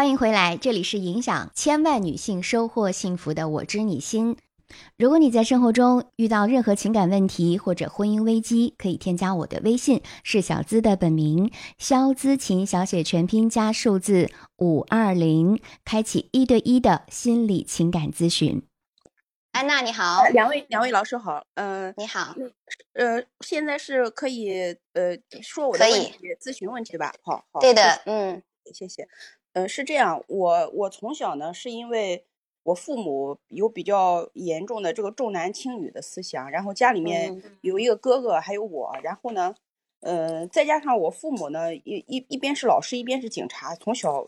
欢迎回来，这里是影响千万女性收获幸福的我知你心。如果你在生活中遇到任何情感问题或者婚姻危机，可以添加我的微信，是小资的本名肖姿琴，小写全拼加数字五二零，开启一对一的心理情感咨询。安娜你好，两位两位老师好，嗯，你好，呃，现在是可以呃说我的问题咨询问题吧？好，好，对的，嗯，谢谢。嗯，是这样，我我从小呢，是因为我父母有比较严重的这个重男轻女的思想，然后家里面有一个哥哥，还有我，然后呢，呃，再加上我父母呢，一一一边是老师，一边是警察，从小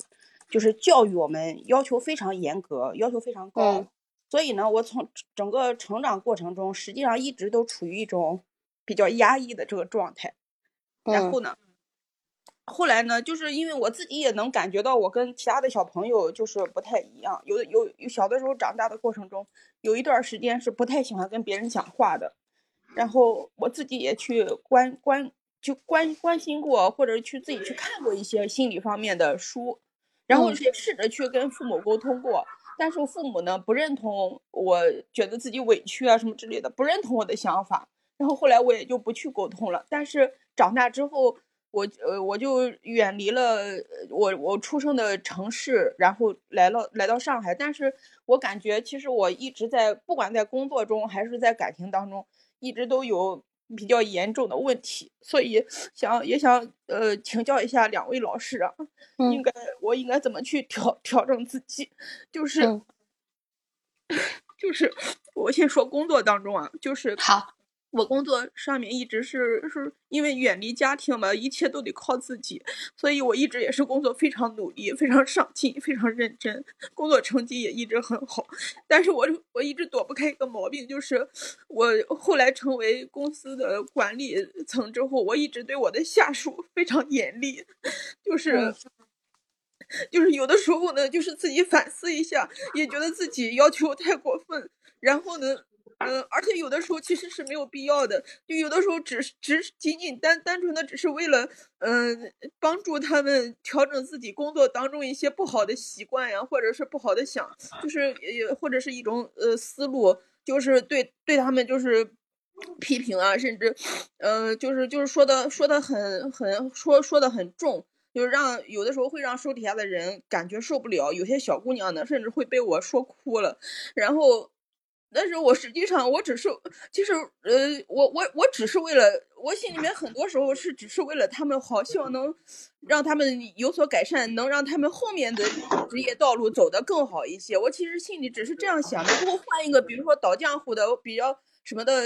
就是教育我们要求非常严格，要求非常高，所以呢，我从整个成长过程中，实际上一直都处于一种比较压抑的这个状态，然后呢。后来呢，就是因为我自己也能感觉到，我跟其他的小朋友就是不太一样。有的有有小的时候长大的过程中，有一段时间是不太喜欢跟别人讲话的。然后我自己也去关关就关关心过，或者去自己去看过一些心理方面的书，然后也试着去跟父母沟通过。但是父母呢不认同，我觉得自己委屈啊什么之类的，不认同我的想法。然后后来我也就不去沟通了。但是长大之后。我呃，我就远离了我我出生的城市，然后来了来到上海。但是我感觉，其实我一直在，不管在工作中还是在感情当中，一直都有比较严重的问题。所以想也想呃请教一下两位老师啊，应该我应该怎么去调 调整自己？就是就是我先说工作当中啊，就是好。我工作上面一直是是因为远离家庭嘛，一切都得靠自己，所以我一直也是工作非常努力、非常上进、非常认真，工作成绩也一直很好。但是我我一直躲不开一个毛病，就是我后来成为公司的管理层之后，我一直对我的下属非常严厉，就是就是有的时候呢，就是自己反思一下，也觉得自己要求太过分，然后呢。嗯，而且有的时候其实是没有必要的，就有的时候只只仅仅单单纯的只是为了，嗯，帮助他们调整自己工作当中一些不好的习惯呀，或者是不好的想，就是也或者是一种呃思路，就是对对他们就是批评啊，甚至，嗯，就是就是说的说的很很说说的很重，就是让有的时候会让手底下的人感觉受不了，有些小姑娘呢，甚至会被我说哭了，然后。但是我实际上我只是，其实呃，我我我只是为了，我心里面很多时候是只是为了他们好，希望能让他们有所改善，能让他们后面的职业道路走得更好一些。我其实心里只是这样想的。如果换一个，比如说倒浆糊的，比较什么的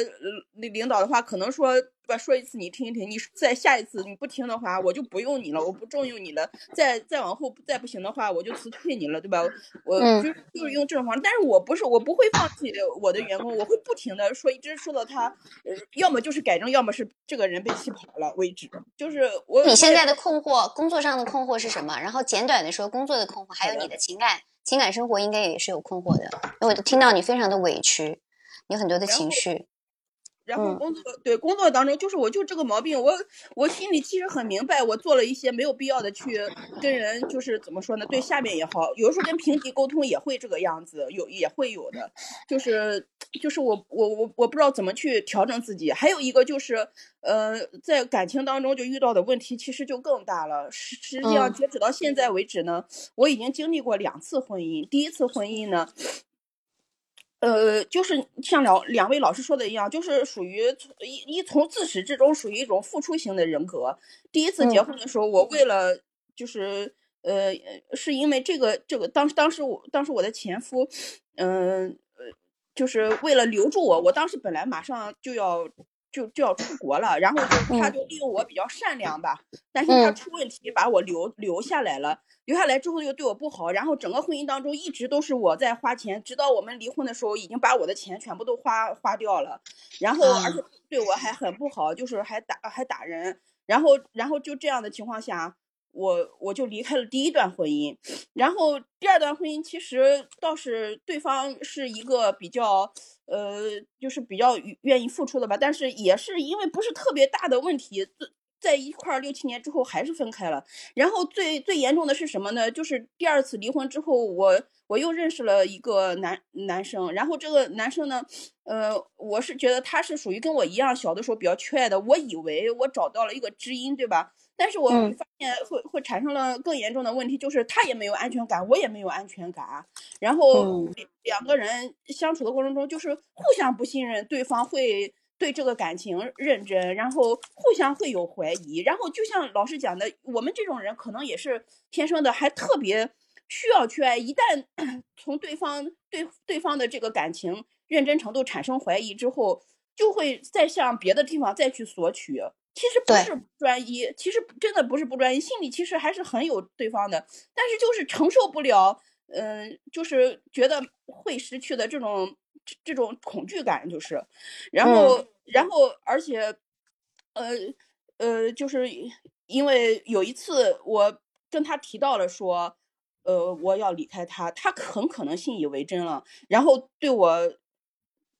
领领导的话，可能说。吧，说一次你听一听，你再下一次你不听的话，我就不用你了，我不重用你了。再再往后再不行的话，我就辞退你了，对吧？我就就是用这种方式，但是我不是，我不会放弃我的员工，我会不停的说，一直说到他，要么就是改正，要么是这个人被气跑了为止。就是我你现在的困惑，工作上的困惑是什么？然后简短的说工作的困惑，还有你的情感情感生活应该也是有困惑的，因为我听到你非常的委屈，有很多的情绪。然后工作对工作当中，就是我就这个毛病，我我心里其实很明白，我做了一些没有必要的去跟人，就是怎么说呢？对下面也好，有的时候跟平级沟通也会这个样子，有也会有的，就是就是我我我我不知道怎么去调整自己。还有一个就是，呃，在感情当中就遇到的问题其实就更大了。实实际上截止到现在为止呢，我已经经历过两次婚姻，第一次婚姻呢。呃，就是像两两位老师说的一样，就是属于一一从自始至终属于一种付出型的人格。第一次结婚的时候，我为了就是呃，是因为这个这个当当时我当时我的前夫，嗯呃，就是为了留住我，我当时本来马上就要。就就要出国了，然后就他就利用我比较善良吧，但是他出问题，把我留留下来了。留下来之后又对我不好，然后整个婚姻当中一直都是我在花钱，直到我们离婚的时候，已经把我的钱全部都花花掉了。然后而且对我还很不好，就是还打还打人。然后然后就这样的情况下。我我就离开了第一段婚姻，然后第二段婚姻其实倒是对方是一个比较，呃，就是比较愿意付出的吧，但是也是因为不是特别大的问题，在一块儿六七年之后还是分开了。然后最最严重的是什么呢？就是第二次离婚之后，我我又认识了一个男男生。然后这个男生呢，呃，我是觉得他是属于跟我一样小的时候比较缺爱的。我以为我找到了一个知音，对吧？但是我发现会会产生了更严重的问题，就是他也没有安全感，我也没有安全感。然后两个人相处的过程中，就是互相不信任对方会。对这个感情认真，然后互相会有怀疑，然后就像老师讲的，我们这种人可能也是天生的，还特别需要去爱。一旦 从对方对对方的这个感情认真程度产生怀疑之后，就会再向别的地方再去索取。其实不是不专一，其实真的不是不专一，心里其实还是很有对方的，但是就是承受不了，嗯，就是觉得会失去的这种。这种恐惧感就是，然后，然后，而且，呃，呃，就是因为有一次我跟他提到了说，呃，我要离开他，他很可能信以为真了，然后对我，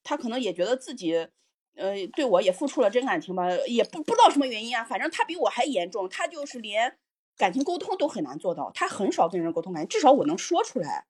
他可能也觉得自己，呃，对我也付出了真感情吧，也不不知道什么原因啊，反正他比我还严重，他就是连感情沟通都很难做到，他很少跟人沟通感情，至少我能说出来。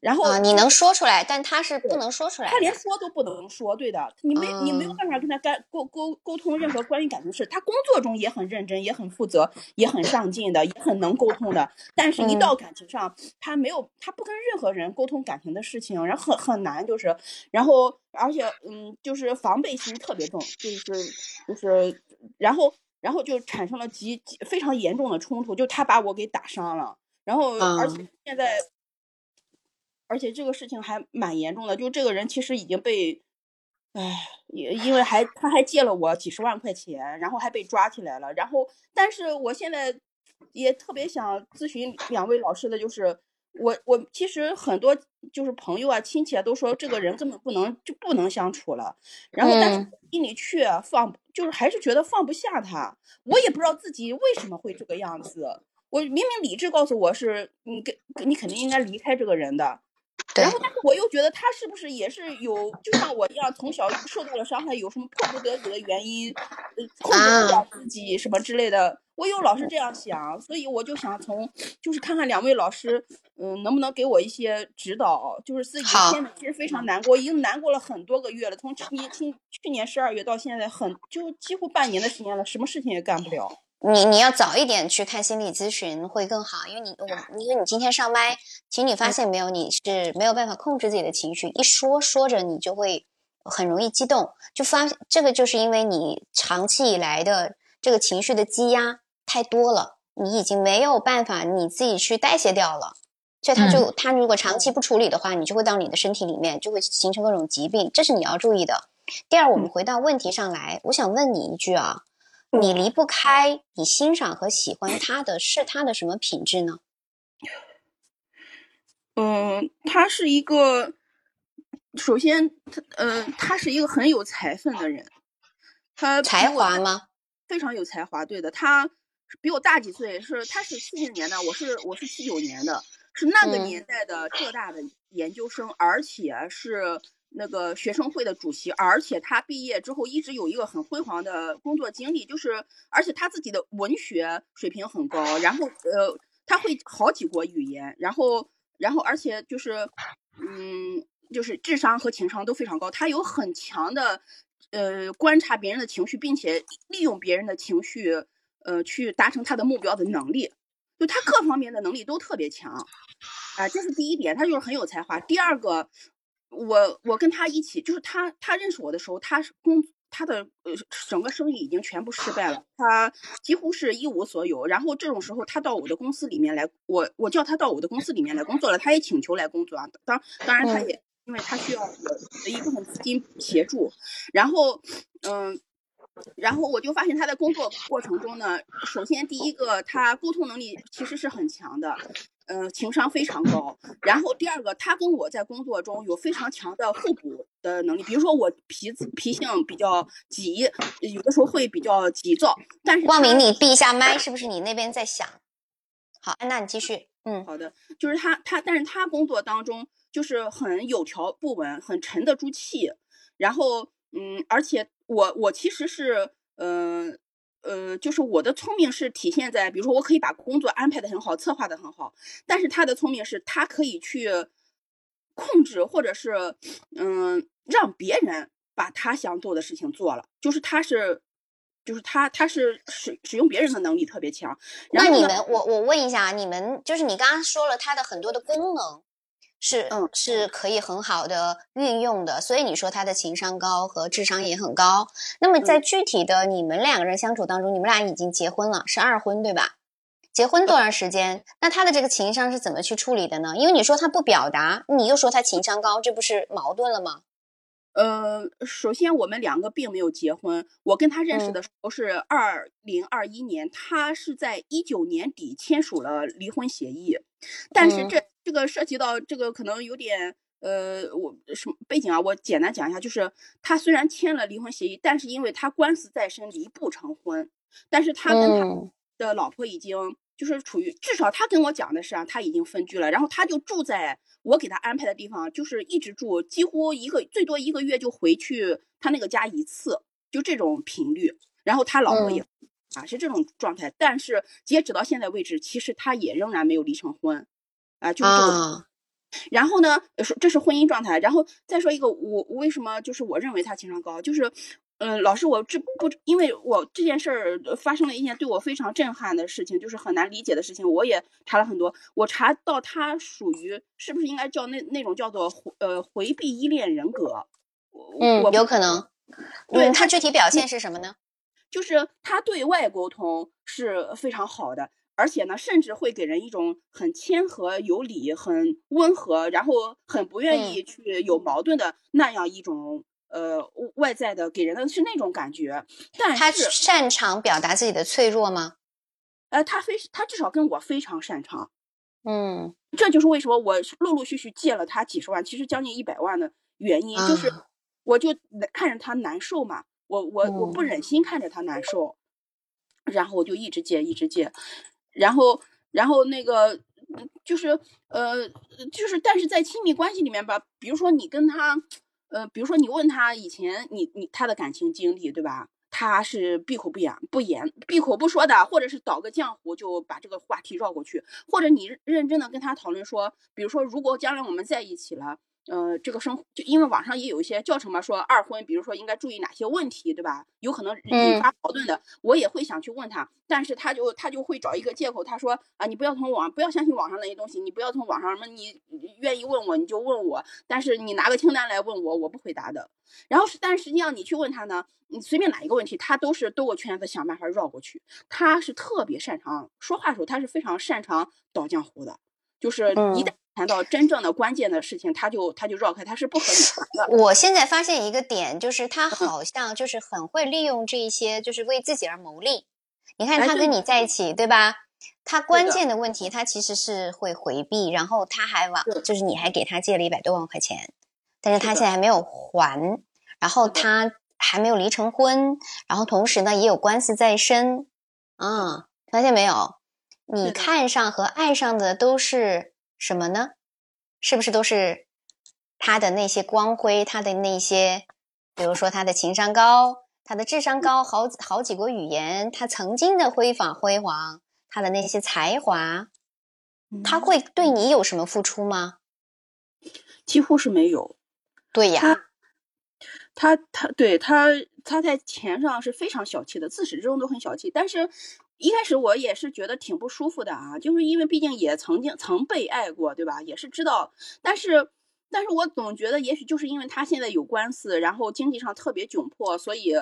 然后你能说出来，但他是不能说出来，他连说都不能说。对的，你没你没有办法跟他干沟沟沟通任何关于感情事。他工作中也很认真，也很负责，也很上进的，也很能沟通的。但是，一到感情上，他没有，他不跟任何人沟通感情的事情，然后很很难，就是，然后而且，嗯，就是防备心特别重，就是就是，然后然后就产生了极非常严重的冲突，就他把我给打伤了，然后而且现在。而且这个事情还蛮严重的，就这个人其实已经被，唉，也因为还他还借了我几十万块钱，然后还被抓起来了。然后，但是我现在也特别想咨询两位老师的，就是我我其实很多就是朋友啊、亲戚啊都说这个人根本不能就不能相处了。然后，但是心里却放就是还是觉得放不下他。我也不知道自己为什么会这个样子。我明明理智告诉我是你跟你肯定应该离开这个人的。然后，但是我又觉得他是不是也是有，就像我一样，从小受到了伤害，有什么迫不得已的原因，控制不了自己什么之类的。我又老是这样想，所以我就想从，就是看看两位老师，嗯，能不能给我一些指导？就是自己现在其实非常难过，已经难过了很多个月了，从去年去去年十二月到现在，很就几乎半年的时间了，什么事情也干不了。你你要早一点去看心理咨询会更好，因为你我因为你今天上麦，其实你发现没有，你是没有办法控制自己的情绪，一说说着你就会很容易激动，就发这个就是因为你长期以来的这个情绪的积压太多了，你已经没有办法你自己去代谢掉了，所以他就他如果长期不处理的话，你就会到你的身体里面就会形成各种疾病，这是你要注意的。第二，我们回到问题上来，我想问你一句啊。你离不开，你欣赏和喜欢他的是他的什么品质呢？嗯，他是一个，首先他，嗯，他是一个很有才分的人，他才华吗？非常有才华，对的，他比我大几岁，是他是七零年的，我是我是七九年的，是那个年代的浙大的研究生，而且是。那个学生会的主席，而且他毕业之后一直有一个很辉煌的工作经历，就是而且他自己的文学水平很高，然后呃他会好几国语言，然后然后而且就是嗯就是智商和情商都非常高，他有很强的呃观察别人的情绪，并且利用别人的情绪呃去达成他的目标的能力，就他各方面的能力都特别强，啊这是第一点，他就是很有才华。第二个。我我跟他一起，就是他他认识我的时候，他是工他的呃整个生意已经全部失败了，他几乎是一无所有。然后这种时候，他到我的公司里面来，我我叫他到我的公司里面来工作了，他也请求来工作啊。当当然他也因为他需要我的一部分资金协助，然后嗯。然后我就发现他在工作过程中呢，首先第一个他沟通能力其实是很强的，嗯，情商非常高。然后第二个，他跟我在工作中有非常强的互补的能力。比如说我脾脾性比较急，有的时候会比较急躁。但是光明，你闭一下麦，是不是你那边在响？好，安娜你继续。嗯，好的，就是他他，但是他工作当中就是很有条不紊，很沉得住气。然后。嗯，而且我我其实是，嗯，呃，就是我的聪明是体现在，比如说我可以把工作安排的很好，策划的很好，但是他的聪明是他可以去控制，或者是嗯，让别人把他想做的事情做了，就是他是。就是他，他是使使用别人的能力特别强。那你们，我我问一下，你们就是你刚刚说了他的很多的功能是嗯是可以很好的运用的，所以你说他的情商高和智商也很高。那么在具体的你们两个人相处当中，你们俩已经结婚了，是二婚对吧？结婚多长时间？那他的这个情商是怎么去处理的呢？因为你说他不表达，你又说他情商高，这不是矛盾了吗？呃，首先我们两个并没有结婚。我跟他认识的时候是二零二一年，他是在一九年底签署了离婚协议。但是这这个涉及到这个可能有点呃，我什么背景啊？我简单讲一下，就是他虽然签了离婚协议，但是因为他官司在身，离不成婚。但是他跟他的老婆已经就是处于至少他跟我讲的是啊，他已经分居了，然后他就住在。我给他安排的地方就是一直住，几乎一个最多一个月就回去他那个家一次，就这种频率。然后他老婆也啊是这种状态，但是截止到现在为止，其实他也仍然没有离成婚，啊就是这个。然后呢，说这是婚姻状态。然后再说一个，我为什么就是我认为他情商高，就是。嗯，老师，我这不因为我这件事儿发生了一件对我非常震撼的事情，就是很难理解的事情。我也查了很多，我查到他属于是不是应该叫那那种叫做呃回避依恋人格？嗯，有可能。对他具体表现是什么呢？就是他对外沟通是非常好的，而且呢，甚至会给人一种很谦和有礼、很温和，然后很不愿意去有矛盾的那样一种。呃，外在的给人的是那种感觉，但是他擅长表达自己的脆弱吗？呃，他非他至少跟我非常擅长，嗯，这就是为什么我陆陆续续借了他几十万，其实将近一百万的原因，就是。我就看着他难受嘛，我我我不忍心看着他难受，然后我就一直借一直借，然后然后那个就是呃就是，但是在亲密关系里面吧，比如说你跟他。呃，比如说你问他以前你你他的感情经历，对吧？他是闭口不言不言闭口不说的，或者是倒个浆糊就把这个话题绕过去，或者你认真的跟他讨论说，比如说如果将来我们在一起了。呃，这个生就因为网上也有一些教程嘛，说二婚，比如说应该注意哪些问题，对吧？有可能引发矛盾的，我也会想去问他，但是他就他就会找一个借口，他说啊，你不要从网不要相信网上那些东西，你不要从网上什么，你愿意问我你就问我，但是你拿个清单来问我，我不回答的。然后是，但实际上你去问他呢，你随便哪一个问题，他都是兜个圈子想办法绕过去。他是特别擅长说话的时候，他是非常擅长倒浆糊的，就是一旦。谈到真正的关键的事情，他就他就绕开，他是不可能的。我现在发现一个点，就是他好像就是很会利用这些，就是为自己而谋利。你看他跟你在一起，对吧？他关键的问题，他其实是会回避，然后他还往，就是你还给他借了一百多万块钱，但是他现在还没有还，然后他还没有离成婚，然后同时呢也有官司在身。啊，发现没有？你看上和爱上的都是。什么呢？是不是都是他的那些光辉，他的那些，比如说他的情商高，他的智商高，好好几国语言，他曾经的辉煌辉煌，他的那些才华，他会对你有什么付出吗？几乎是没有。对呀，他他对他他在钱上是非常小气的，自始至终都很小气，但是。一开始我也是觉得挺不舒服的啊，就是因为毕竟也曾经曾被爱过，对吧？也是知道，但是，但是我总觉得也许就是因为他现在有官司，然后经济上特别窘迫，所以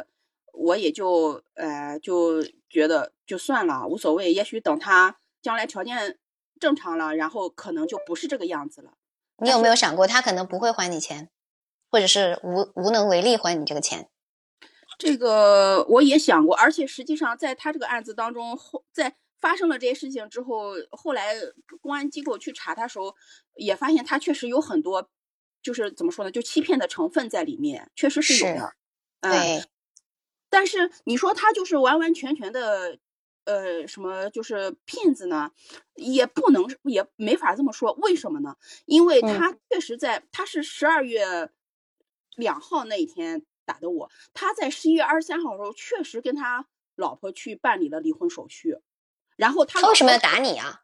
我也就呃就觉得就算了，无所谓。也许等他将来条件正常了，然后可能就不是这个样子了。你有没有想过，他可能不会还你钱，或者是无无能为力还你这个钱？这个我也想过，而且实际上在他这个案子当中，后在发生了这些事情之后，后来公安机构去查他时候，也发现他确实有很多，就是怎么说呢，就欺骗的成分在里面，确实是有的。对。但是你说他就是完完全全的，呃，什么就是骗子呢？也不能，也没法这么说。为什么呢？因为他确实在，他是十二月两号那一天。打的我，他在十一月二十三号的时候确实跟他老婆去办理了离婚手续，然后他他为什么要打你啊？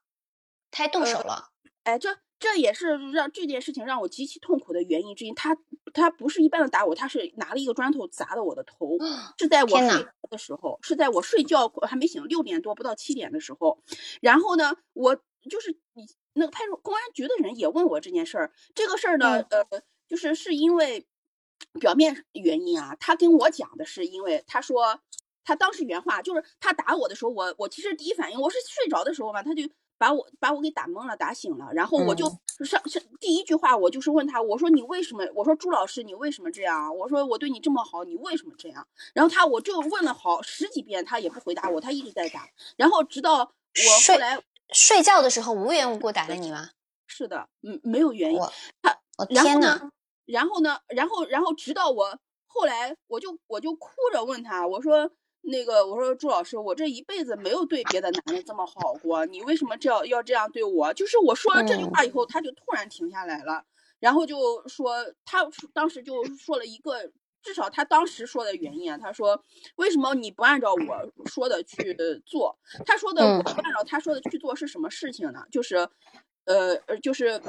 他还动手呃了。哎，这这也是让这件事情让我极其痛苦的原因之一。他他不是一般的打我，他是拿了一个砖头砸的我的头，是在我睡着的时候，是在我睡觉还没醒，六点多不到七点的时候。然后呢，我就是你那个派出公安局的人也问我这件事儿，这个事儿呢，呃，就是是因为表面原因啊，他跟我讲的是因为他说他当时原话就是他打我的时候，我我其实第一反应我是睡着的时候嘛，他就把我把我给打懵了，打醒了，然后我就上上第一句话我就是问他，我说你为什么？我说朱老师你为什么这样？我说我对你这么好，你为什么这样？然后他我就问了好十几遍，他也不回答我，他一直在打，然后直到我后来睡觉的时候无缘无故打了你吗？是的，嗯，没有原因我，他我然后天哪！呢，然后呢，然后然后直到我后来，我就我就哭着问他，我说那个我说朱老师，我这一辈子没有对别的男人这么好过，你为什么这样要这样对我？就是我说了这句嗯话以后，他就突然停下来了，然后就说他当时就说了一个。至少他当时说的原因啊，他说为什么你不按照我说的去做？他说的嗯我不按照他说的去做是什么事情呢？就是，呃呃，就是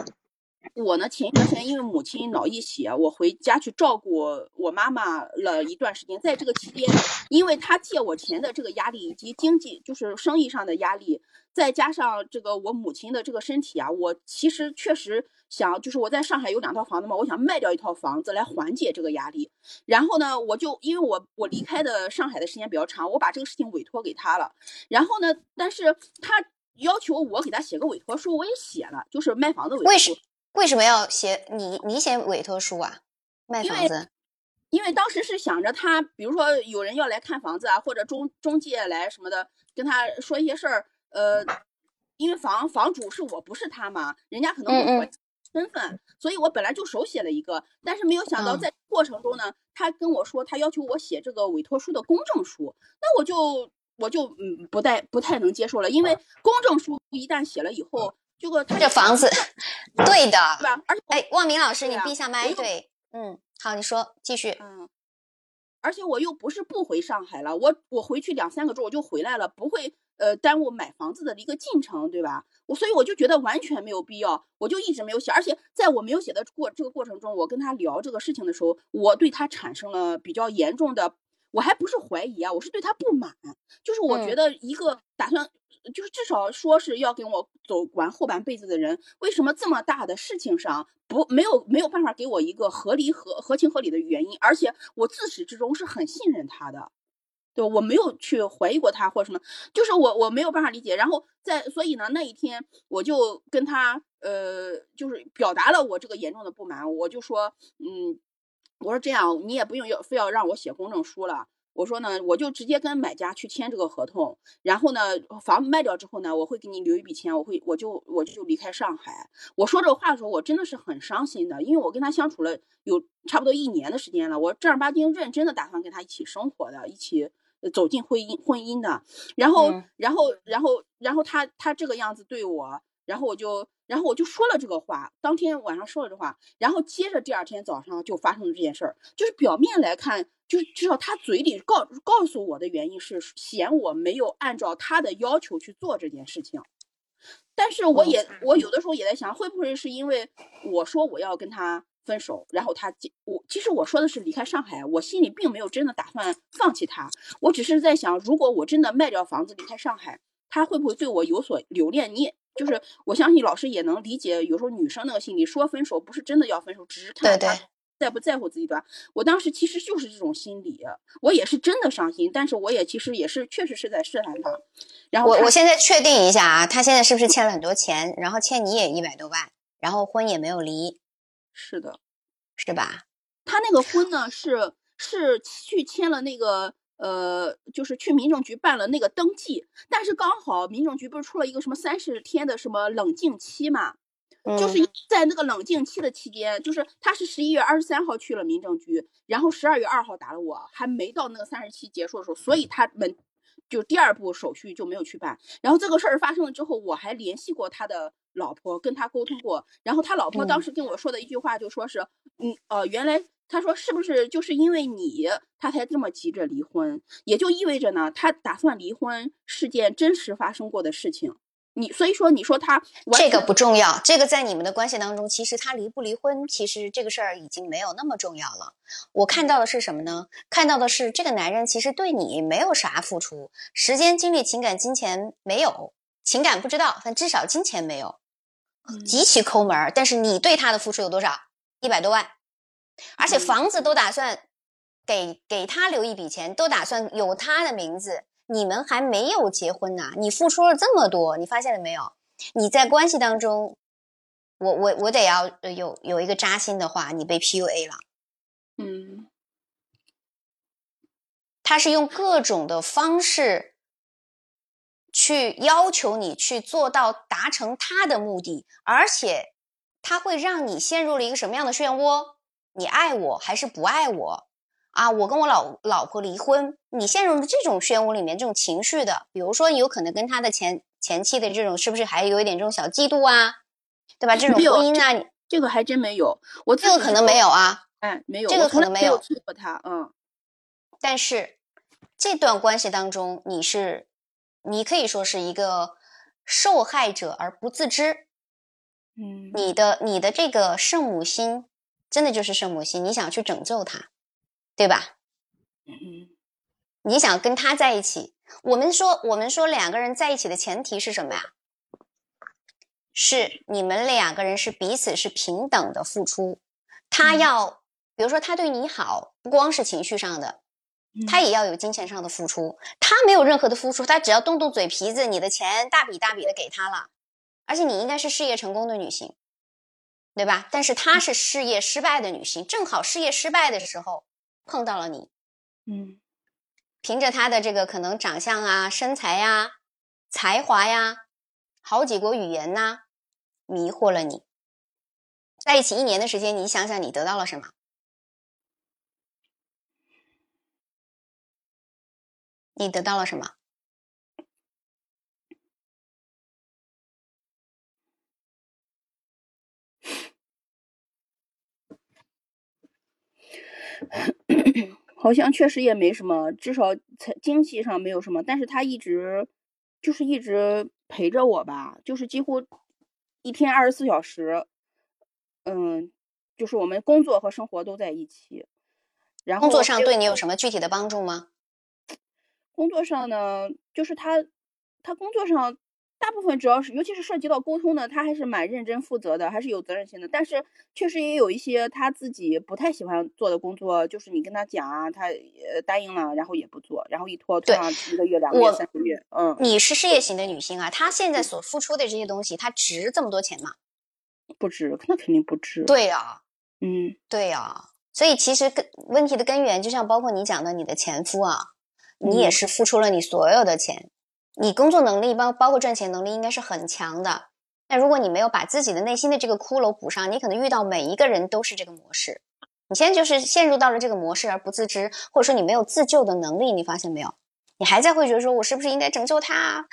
我呢，前一段时间因为母亲脑溢血，我回家去照顾我妈妈了一段时间。在这个期间，因为她借我钱的这个压力，以及经济就是生意上的压力，再加上这个我母亲的这个身体啊，我其实确实想，就是我在上海有两套房子嘛，我想卖掉一套房子来缓解这个压力。然后呢，我就因为我我离开的上海的时间比较长，我把这个事情委托给他了。然后呢，但是他要求我给他写个委托书，我也写了，就是卖房子委托书。为什么要写你你写委托书啊？卖房子？因为当时是想着他，比如说有人要来看房子啊，或者中中介来什么的，跟他说一些事儿，呃，因为房房主是我不是他嘛，人家可能嗯嗯会怀疑身份，所以我本来就手写了一个，但是没有想到嗯在过程中呢，他跟我说他要求我写这个委托书的公证书，那我就我就嗯不太不太能接受了，因为公证书一旦写了以后，这个他这房子，对的。对吧？而且我哎，望明老师，你闭下麦。对，嗯，好，你说，继续。嗯，而且我又不是不回上海了，我我回去两三个周我就回来了，不会呃耽误买房子的一个进程，对吧？我所以我就觉得完全没有必要，我就一直没有写。而且在我没有写的过这个过程中，我跟他聊这个事情的时候，我对他产生了比较严重的，我还不是怀疑啊，我是对他不满，就是我觉嗯得一个打算。就是至少说是要跟我走完后半辈子的人，为什么这么大的事情上不没有没有办法给我一个合理合合情合理的原因？而且我自始至终是很信任他的，对我没有去怀疑过他或者什么，就是我我没有办法理解。然后在所以呢，那一天我就跟他呃，就是表达了我这个严重的不满，我就说，嗯，我说这样你也不用要非要让我写公证书了。我说呢，我就直接跟买家去签这个合同，然后呢，房子卖掉之后呢，我会给你留一笔钱，我会我就我就离开上海。我说这个话的时候，我真的是很伤心的，因为我跟他相处了有差不多一年的时间了，我正儿八经认真的打算跟他一起生活的，一起呃走进婚姻婚姻的。然后，嗯然后，然后，然后他他这个样子对我，然后我就，然后我就说了这个话，当天晚上说了这话，然后接着第二天早上就发生了这件事儿。就是表面来看，就是至少他嘴里告告诉我的原因是嫌我没有按照他的要求去做这件事情。但是我也，我有的时候也在想，会不会是因为我说我要跟他分手，然后他我其实我说的是离开上海，我心里并没有真的打算放弃他，我只是在想，如果我真的卖掉房子离开上海，他会不会对我有所留恋？你也就是我相信老师也能理解，有时候女生那个心理，说分手不是真的要分手，只是看对他在不在乎自己对吧？我当时其实就是这种心理，我也是真的伤心，但是我也其实也是确实是在试探他。然后我我现在确定一下啊，他现在是不是 欠了很多钱？然后欠你也一百多万，然后婚也没有离，是的，是吧？他那个婚呢是是去签了那个呃，就是去民政局办了那个登记，但是刚好民政局不是出了一个什么三十天的什么冷静期嘛，就是嗯。在那个冷静期的期间，就是他是十一月二十三号去了民政局，然后十二月二号打了我，还没到那个三十期结束的时候，所以他们就第二步手续就没有去办。然后这个事儿发生了之后，我还联系过他的老婆，跟他沟通过，然后他老婆当时跟我说的一句话就说是，嗯，呃，原来他说是不是就是因为你，他才这么急着离婚？也就意味着呢，他打算离婚是件真实发生过的事情。你所以说，你说他这个不重要，这个在你们的关系当中，其实他离不离婚，其实这个事儿已经没有那么重要了。我看到的是什么呢？看到的是这个男人其实对你没有啥付出，时间、精力、情感、金钱没有，情感不知道，但至少金钱没有，极其抠门儿。但是你对他的付出有多少？一百多万，而且房子都打算给给他留一笔钱，都打算有他的名字。你们还没有结婚呢，你付出了这么多，你发现了没有？你在关系当中，我我我得要有有一个扎心的话，你被 PUA 了。嗯，他是用各种的方式去要求你去做到达成他的目的，而且他会让你陷入了一个什么样的漩涡？你爱我还是不爱我？啊，我跟我老老婆离婚，你陷入了这种漩涡里面，这种情绪的，比如说你有可能跟他的前前妻的这种，是不是还有一点这种小嫉妒啊，对吧？这种婚姻啊，你这个还真没有，我这个可能没有啊，哎，没有，这个可能没有错过他，嗯，但是这段关系当中，你是你可以说是一个受害者而不自知，嗯，你的你的这个圣母心真的就是圣母心，你想去拯救他。对吧？嗯，你想跟他在一起？我们说，我们说两个人在一起的前提是什么呀？是你们两个人是彼此是平等的付出。他要，比如说他对你好，不光是情绪上的，他也要有金钱上的付出。他没有任何的付出，他只要动动嘴皮子，你的钱大笔大笔的给他了。而且你应该是事业成功的女性，对吧？但是她是事业失败的女性，正好事业失败的时候。碰到了你，嗯，凭着她的这个可能长相啊、身材呀、才华呀、好几国语言呐，迷惑了你。在一起一年的时间，你想想，你得到了什么？你得到了什么？好像确实也没什么，至少财经济上没有什么。但是他一直就是一直陪着我吧，就是几乎一天二十四小时，嗯，就是我们工作和生活都在一起。然后工作上对你有什么具体的帮助吗？工作上呢，就是他他工作上。大部分主要是，尤其是涉及到沟通的，他还是蛮认真负责的，还是有责任心的。但是确实也有一些他自己不太喜欢做的工作，就是你跟他讲啊，他呃答应了，然后也不做，然后一拖拖上一个月、两个月、三个月。嗯，你是事业型的女性啊，她现在所付出的这些东西，她值这么多钱吗？不值，那肯定不值。对呀，嗯，对呀。所以其实根问题的根源，就像包括你讲的，你的前夫啊，你也是付出了你所有的钱。你工作能力包包括赚钱能力应该是很强的，但如果你没有把自己的内心的这个骷髅补上，你可能遇到每一个人都是这个模式。你现在就是陷入到了这个模式而不自知，或者说你没有自救的能力，你发现没有？你还在会觉得说我是不是应该拯救他？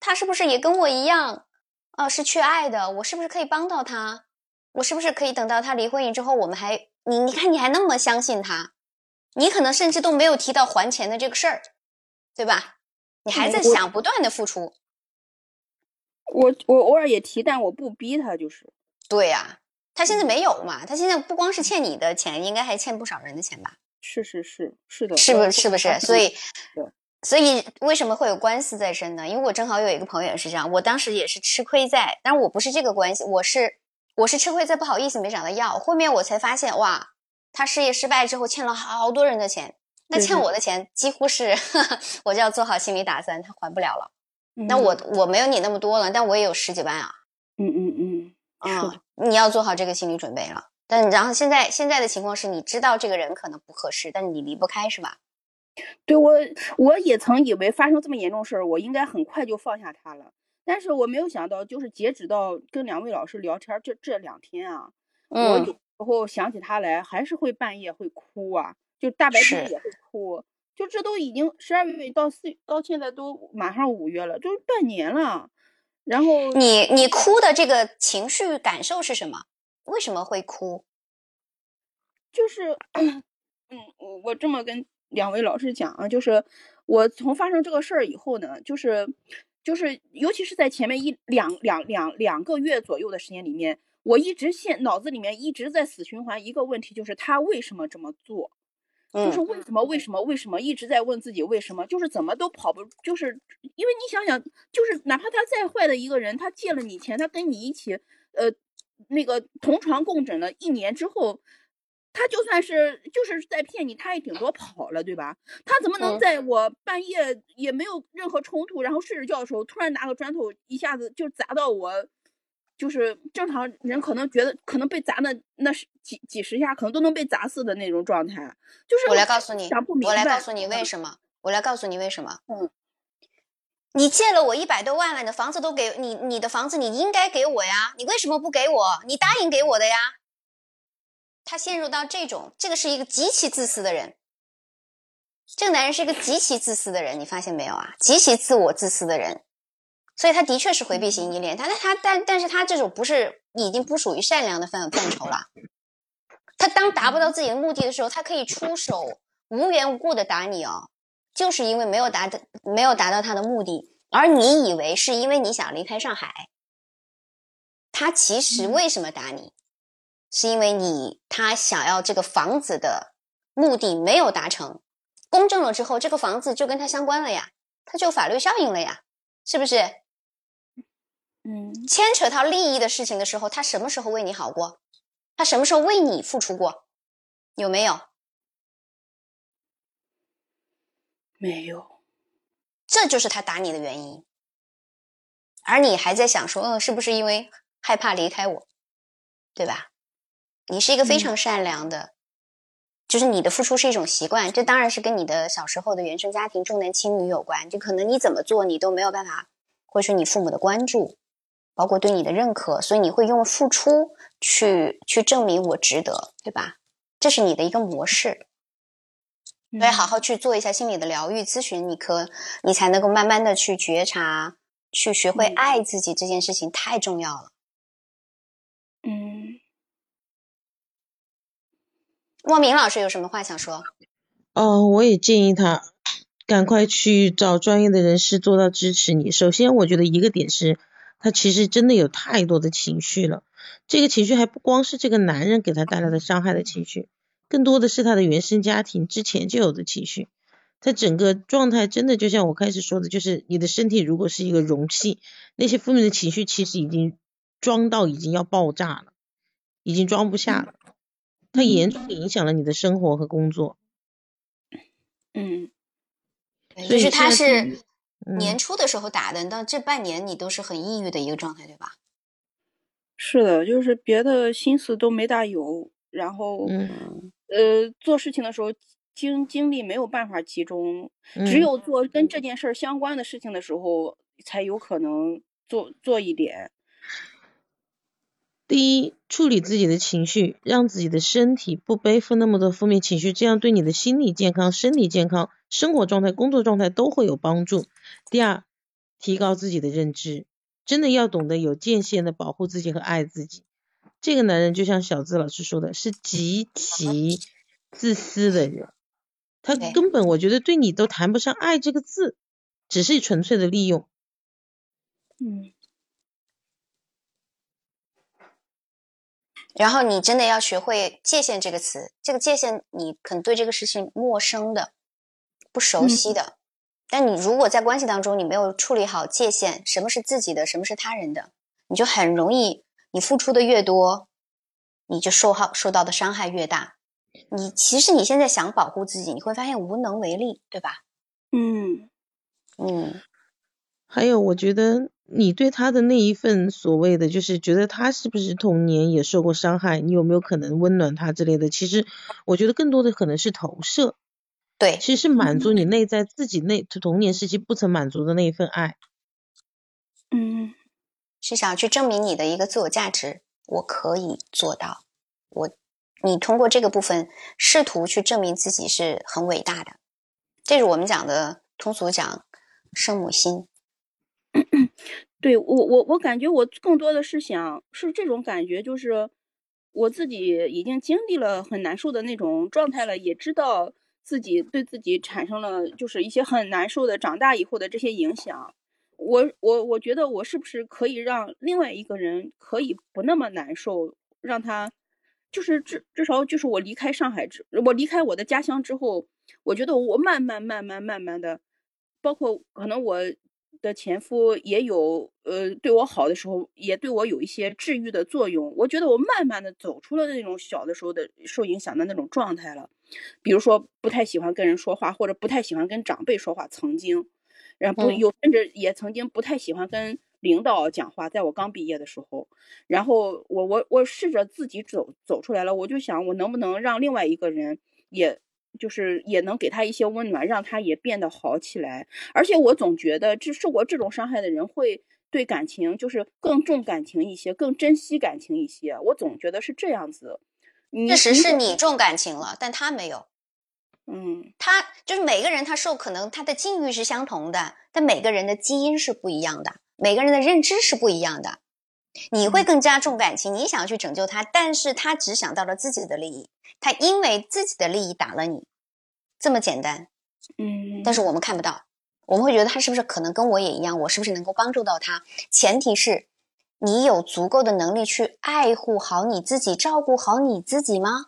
他是不是也跟我一样啊？是缺爱的？我是不是可以帮到他？我是不是可以等到他离婚以之后，我们还你你看你还那么相信他？你可能甚至都没有提到还钱的这个事儿，对吧？你还在想不断的付出，我我偶尔也提，但我不逼他，就是对呀。他现在没有嘛？他现在不光是欠你的钱，应该还欠不少人的钱吧？是是是是的，是不是是不是？所以 所以为什么会有官司在身呢？因为我正好有一个朋友也是这样，我当时也是吃亏在，但我不是这个关系，我是我是吃亏在，不好意思没找他要，后面我才发现哇，他事业失败之后欠了好多人的钱。那欠我的钱几乎是，我就要做好心理打算，他还不了了。那我我没有你那么多了，但我也有十几万啊。嗯嗯嗯，啊，你要做好这个心理准备了。但然后现在现在的情况是你知道这个人可能不合适，但是你离不开是吧？对我我也曾以为发生这么严重事儿，我应该很快就放下他了。但是我没有想到，就是截止到跟两位老师聊天这这两天啊，我有时候想起他来，还是会半夜会哭啊。就大白天也会哭，就这都已经十二月到四到现在都马上五月了，就是半年了。然后你你哭的这个情绪感受是什么？为什么会哭？就是，嗯，我我这么跟两位老师讲啊，就是我从发生这个事儿以后呢，就是就是，尤其是在前面一两两两两个月左右的时间里面，我一直现脑子里面一直在死循环一个问题，就是他为什么这么做？就是嗯为什么为什么为什么一直在问自己为什么，就是怎么都跑不，就是因为你想想，就是哪怕他再坏的一个人，他借了你钱，他跟你一起呃那个同床共枕了一年之后，他就算是就是在骗你，他也顶多跑了，对吧？他怎么能嗯在我半夜也没有任何冲突，然后睡着觉的时候，突然拿个砖头一下子就砸到我？就是正常人可能觉得可能被砸的那是几几十下，可能都能被砸死的那种状态。就是我来告诉你我来告诉你为什么。我来告诉你为什么。嗯，你借了我一百多万了，你的房子都给你，你的房子你应该给我呀，你为什么不给我？你答应给我的呀。他陷入到这种，这个是一个极其自私的人。这个男人是一个极其自私的人，你发现没有啊？极其自我自私的人，所以他的确是回避型依恋。他但他但但是他这种不是已经不属于善良的范范畴了。他当达不到自己的目的的时候，他可以出手无缘无故的打你哦，就是因为没有达到没有达到他的目的，而你以为是因为你想离开上海，他其实为什么打你？是因为你他想要这个房子的目的没有达成，公证了之后，这个房子就跟他相关了呀，他就法律效应了呀，是不是？嗯牵扯到利益的事情的时候，他什么时候为你好过？他什么时候为你付出过？有没有？没有，这就是他打你的原因，而你还在想说，嗯，是不是因为害怕离开我，对吧？你是一个非常善良的，就是你的付出是一种习惯，这当然是跟你的小时候的原生家庭重男轻女有关，就可能你怎么做你都没有办法获取你父母的关注，包括对你的认可，所以你会用付出去去证明我值得，对吧？这是你的一个模式。所以好好去做一下心理的疗愈咨询，你可你才能够慢慢的去觉察，去学会嗯爱自己这件事情太重要了。嗯，莫明老师有什么话想说？哦，我也建议他赶快去找专业的人士做到支持你。首先，我觉得一个点是，他其实真的有太多的情绪了，这个情绪还不光是这个男人给他带来的伤害的情绪，更多的是他的原生家庭之前就有的情绪。他整个状态真的就像我开始说的，就是你的身体如果是一个容器，那些负面的情绪其实已经装到已经要爆炸了，已经装不下了。它严重影响了你的生活和工作。嗯，所以就是他是嗯年初的时候打的，到这半年你都是很抑郁的一个状态，对吧？是的，就是别的心思都没大有，然后嗯呃，做事情的时候精精力没有办法集中，只嗯有做跟这件事儿相关的事情的时候，才有可能做做一点。第一，处理自己的情绪，让自己的身体不背负那么多负面情绪，这样对你的心理健康、身体健康、生活状态、工作状态都会有帮助。第二，提高自己的认知，真的要懂得有界限的保护自己和爱自己。这个男人就像小资老师说的，是极其自私的人，他根本我觉得对你都谈不上爱这个字，只是纯粹的利用。嗯然后你真的要学会界限这个词，这个界限你可能对这个事情陌生的、不熟悉的，但你如果在关系当中你没有处理好界限，什么是自己的，什么是他人的，你就很容易，你付出的越多，你就受好受到的伤害越大。你其实你现在想保护自己，你会发现无能为力，对吧？嗯嗯，还有，我觉得你对他的那一份所谓的，就是觉得他是不是童年也受过伤害，你有没有可能温暖他之类的？其实我觉得更多的可能是投射，对，其实是满足你内在自己内童年时期不曾满足的那一份爱。嗯是想去证明你的一个自我价值，我可以做到。我，你通过这个部分试图去证明自己是很伟大的，这是我们讲的通俗讲圣母心。对我我我感觉我更多的是想是这种感觉，就是我自己已经经历了很难受的那种状态了，也知道自己对自己产生了就是一些很难受的长大以后的这些影响。我我我觉得我是不是可以让另外一个人可以不那么难受，让他就是至至少就是我离开上海之我离开我的家乡之后，我觉得我慢慢慢慢慢慢的，包括可能我。的前夫也有，呃，对我好的时候，也对我有一些治愈的作用。我觉得我慢慢的走出了那种小的时候的受影响的那种状态了，比如说不太喜欢跟人说话，或者不太喜欢跟长辈说话，曾经，然后不有甚至也曾经不太喜欢跟领导讲话，在我刚毕业的时候，然后我我我试着自己走走出来了，我就想我能不能让另外一个人也。就是也能给他一些温暖，让他也变得好起来。而且我总觉得，这受过这种伤害的人会对感情就是更重感情一些，更珍惜感情一些。我总觉得是这样子。确实是你重感情了，但他没有。嗯，他就是每个人，他受可能他的境遇是相同的，但每个人的基因是不一样的，每个人的认知是不一样的。你会更加重感情，你想要去拯救他，但是他只想到了自己的利益。他因为自己的利益打了你，这么简单，嗯，但是我们看不到，我们会觉得他是不是可能跟我也一样？我是不是能够帮助到他？前提是你有足够的能力去爱护好你自己，照顾好你自己吗？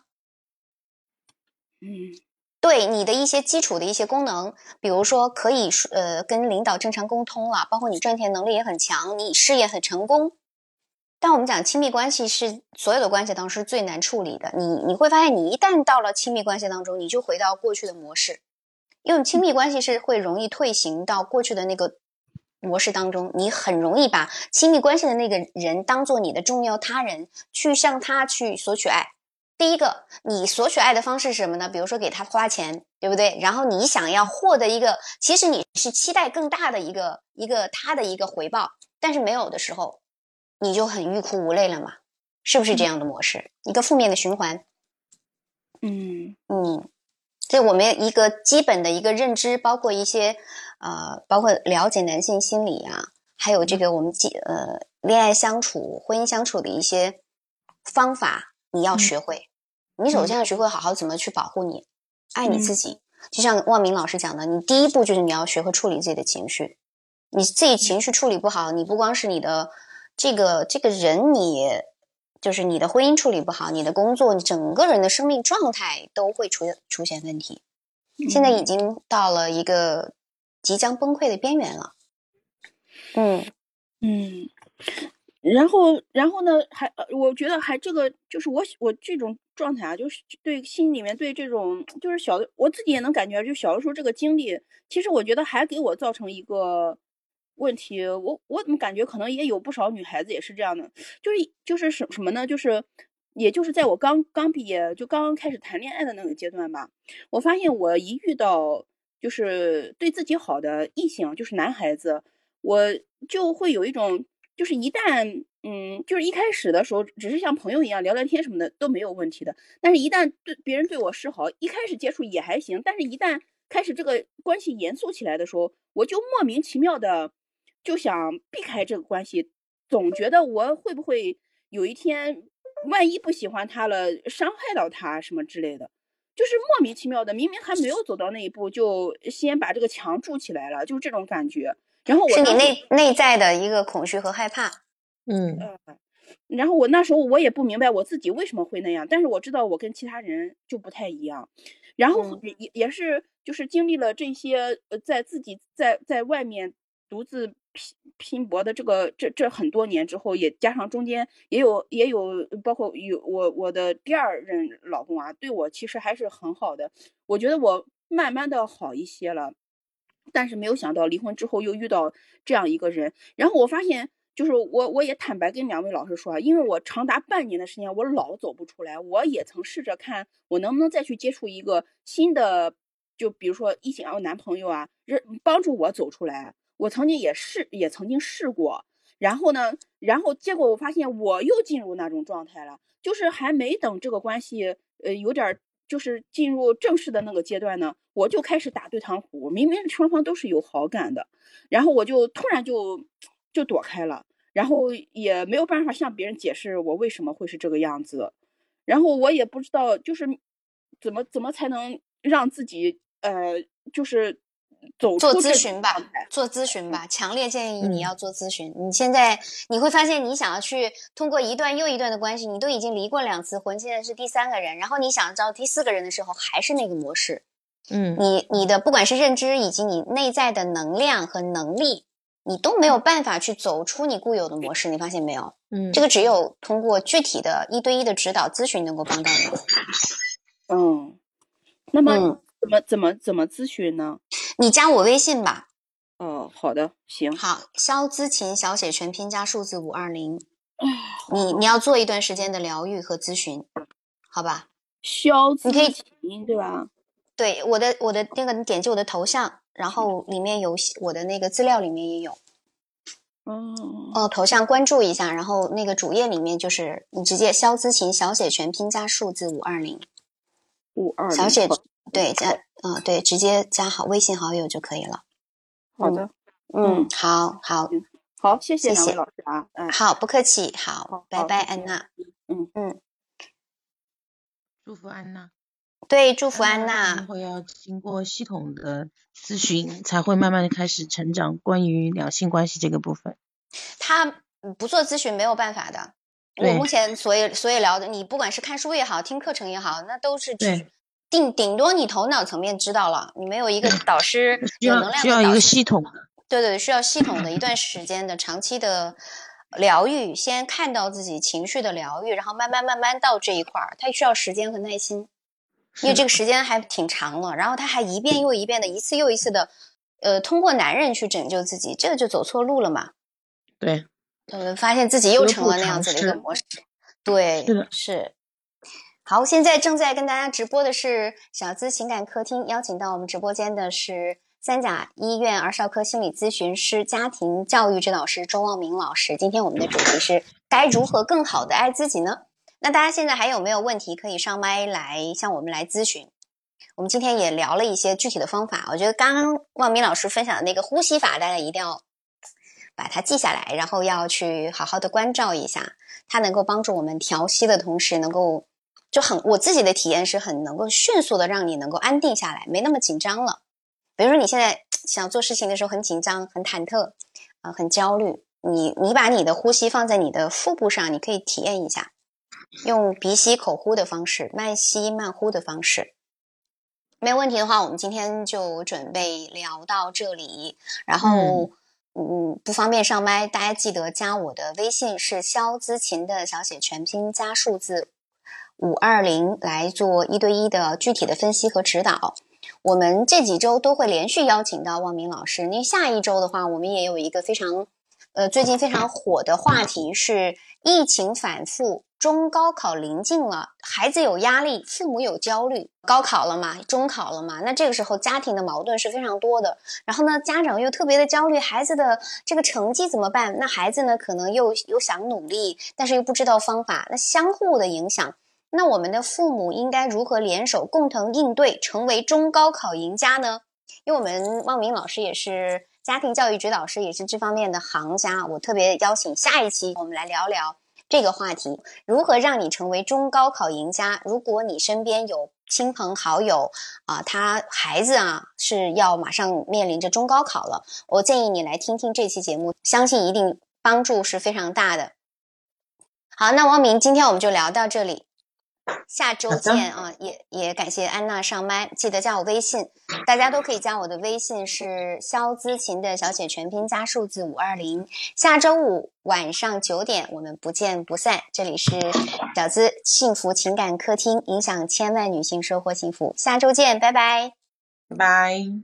嗯，对你的一些基础的一些功能，比如说可以呃跟领导正常沟通了，包括你赚钱能力也很强，你事业很成功。但我们讲亲密关系是所有的关系当中是最难处理的。你你会发现，你一旦到了亲密关系当中，你就回到过去的模式，因为亲密关系是会容易退行到过去的那个模式当中。你很容易把亲密关系的那个人当做你的重要他人，去向他去索取爱。第一个，你索取爱的方式是什么呢？比如说给他花钱，对不对？然后你想要获得一个，其实你是期待更大的一个一个他的一个回报，但是没有的时候。你就很欲哭无泪了嘛？是不是这样的模式？一个负面的循环。嗯嗯，所以我们一个基本的一个认知，包括一些呃，包括了解男性心理啊，还有这个我们几呃恋爱相处、婚姻相处的一些方法，你要学会。你首先要学会好好怎么去保护你、爱你自己。就像万明老师讲的，你第一步就是你要学会处理自己的情绪。你自己情绪处理不好，你不光是你的。这个这个人，你就是你的婚姻处理不好，你的工作，你整个人的生命状态都会出出现问题。现在已经到了一个即将崩溃的边缘了。嗯嗯，然后然后呢，还我觉得还这个就是我我这种状态啊，就是对心里面对这种就是小的，我自己也能感觉，就小的时候这个经历，其实我觉得还给我造成一个。问题，我我怎么感觉可能也有不少女孩子也是这样的，就是就是什什么呢？就是也就是在我刚刚毕业就刚刚开始谈恋爱的那个阶段吧，我发现我一遇到就是对自己好的异性，就是男孩子，我就会有一种就是一旦嗯，就是一开始的时候只是像朋友一样聊聊天什么的都没有问题的，但是一旦对别人对我示好，一开始接触也还行，但是一旦开始这个关系严肃起来的时候，我就莫名其妙的。就想避开这个关系，总觉得我会不会有一天，万一不喜欢他了，伤害到他什么之类的，就是莫名其妙的，明明还没有走到那一步，就先把这个墙筑起来了，就这种感觉。然后我是你内内在的一个恐惧和害怕，嗯，然后我那时候我也不明白我自己为什么会那样，但是我知道我跟其他人就不太一样，然后也也是就是经历了这些，呃，在自己在在外面独自。拼拼搏的这个这这很多年之后，也加上中间也有也有包括有我我的第二任老公啊，对我其实还是很好的。我觉得我慢慢的好一些了，但是没有想到离婚之后又遇到这样一个人。然后我发现，就是我我也坦白跟两位老师说啊，因为我长达半年的时间我老走不出来，我也曾试着看我能不能再去接触一个新的，就比如说异性啊男朋友啊，帮助我走出来。我曾经也试，也曾经试过，然后呢，然后结果我发现我又进入那种状态了，就是还没等这个关系，呃，有点就是进入正式的那个阶段呢，我就开始打对堂鼓。明明双方都是有好感的，然后我就突然就就躲开了，然后也没有办法向别人解释我为什么会是这个样子，然后我也不知道就是怎么怎么才能让自己呃就是走做咨询吧，做咨询吧，强烈建议嗯你要做咨询。你现在你会发现，你想要去通过一段又一段的关系，你都已经离过两次婚，现在是第三个人，然后你想找第四个人的时候，还是那个模式。嗯你你的不管是认知以及你内在的能量和能力，你都没有办法去走出你固有的模式。你发现没有？嗯，这个只有通过具体的一对一的指导咨询能够帮到你。嗯，那么嗯怎么怎么怎么咨询呢？你加我微信吧，哦，好的，行，好，肖姿琴小写全拼加数字五二零。你你要做一段时间的疗愈和咨询，好吧？肖你可以姿琴对吧？对，我的我的那个，你点击我的头像，然后里面有我的那个资料，里面也有。哦，哦，头像关注一下，然后那个主页里面就是你直接肖姿琴小写全拼加数字五二零，五二小写好对加嗯、对，直接加好微信好友就可以了。好的，嗯，好好好，谢谢谢两位谢老师啊，嗯，好，不客气，好好，拜拜，安娜。嗯嗯，祝福安娜。对，祝福安娜。会要经过系统的咨询，才会慢慢的开始成长。关于两性关系这个部分，他嗯不做咨询没有办法的。我目前所以所以聊的，你不管是看书也好，听课程也好，那都是只对顶顶多你头脑层面知道了，你没有一个导师需有能要需要一个系统的，对对，需要系统的一段时间的长期的疗愈，先看到自己情绪的疗愈，然后慢慢慢慢到这一块儿，它需要时间和耐心，因为这个时间还挺长了，然后他还一遍又一遍的，一次又一次的，呃，通过男人去拯救自己，这个就走错路了嘛。对，呃，发现自己又成了那样子的一个模式。对，是的是。好，现在正在跟大家直播的是小资情感客厅，邀请到我们直播间的是三甲医院儿少科心理咨询师、家庭教育指导师周望明老师。今天我们的主题是该如何更好的爱自己呢？那大家现在还有没有问题可以上麦来向我们来咨询？我们今天也聊了一些具体的方法，我觉得刚刚望明老师分享的那个呼吸法，大家一定要把它记下来，然后要去好好的关照一下，它能够帮助我们调息的同时，能够就很我自己的体验是很能够迅速的让你能够安定下来，没那么紧张了。比如说你现在 想做事情的时候很紧张、很忐忑，啊、很焦虑，你你把你的呼吸放在你的腹部上，你可以体验一下，用鼻吸口呼的方式，慢吸慢呼的方式。没有问题的话，我们今天就准备聊到这里。然后，嗯不方便上麦，大家记得加我的微信是肖姿琴的小写全拼加数字五二零来做一对一的具体的分析和指导。我们这几周都会连续邀请到望明老师，因为下一周的话，我们也有一个非常，呃，最近非常火的话题是疫情反复，中高考临近了，孩子有压力，父母有焦虑，高考了嘛，中考了嘛，那这个时候家庭的矛盾是非常多的。然后呢，家长又特别的焦虑，孩子的这个成绩怎么办？那孩子呢，可能又又想努力，但是又不知道方法，那相互的影响。那我们的父母应该如何联手共同应对，成为中高考赢家呢？因为我们汪明老师也是家庭教育指导师，也是这方面的行家。我特别邀请下一期我们来聊聊这个话题：如何让你成为中高考赢家？如果你身边有亲朋好友啊、他孩子啊是要马上面临着中高考了，我建议你来听听这期节目，相信一定帮助是非常大的。好，那王明，今天我们就聊到这里。下周见啊！也也感谢安娜上麦，记得加我微信，大家都可以加我的微信是肖姿琴的小写全拼加数字五二零。下周五晚上九点，我们不见不散。这里是小资幸福情感客厅，影响千万女性收获幸福。下周见，拜拜。拜拜。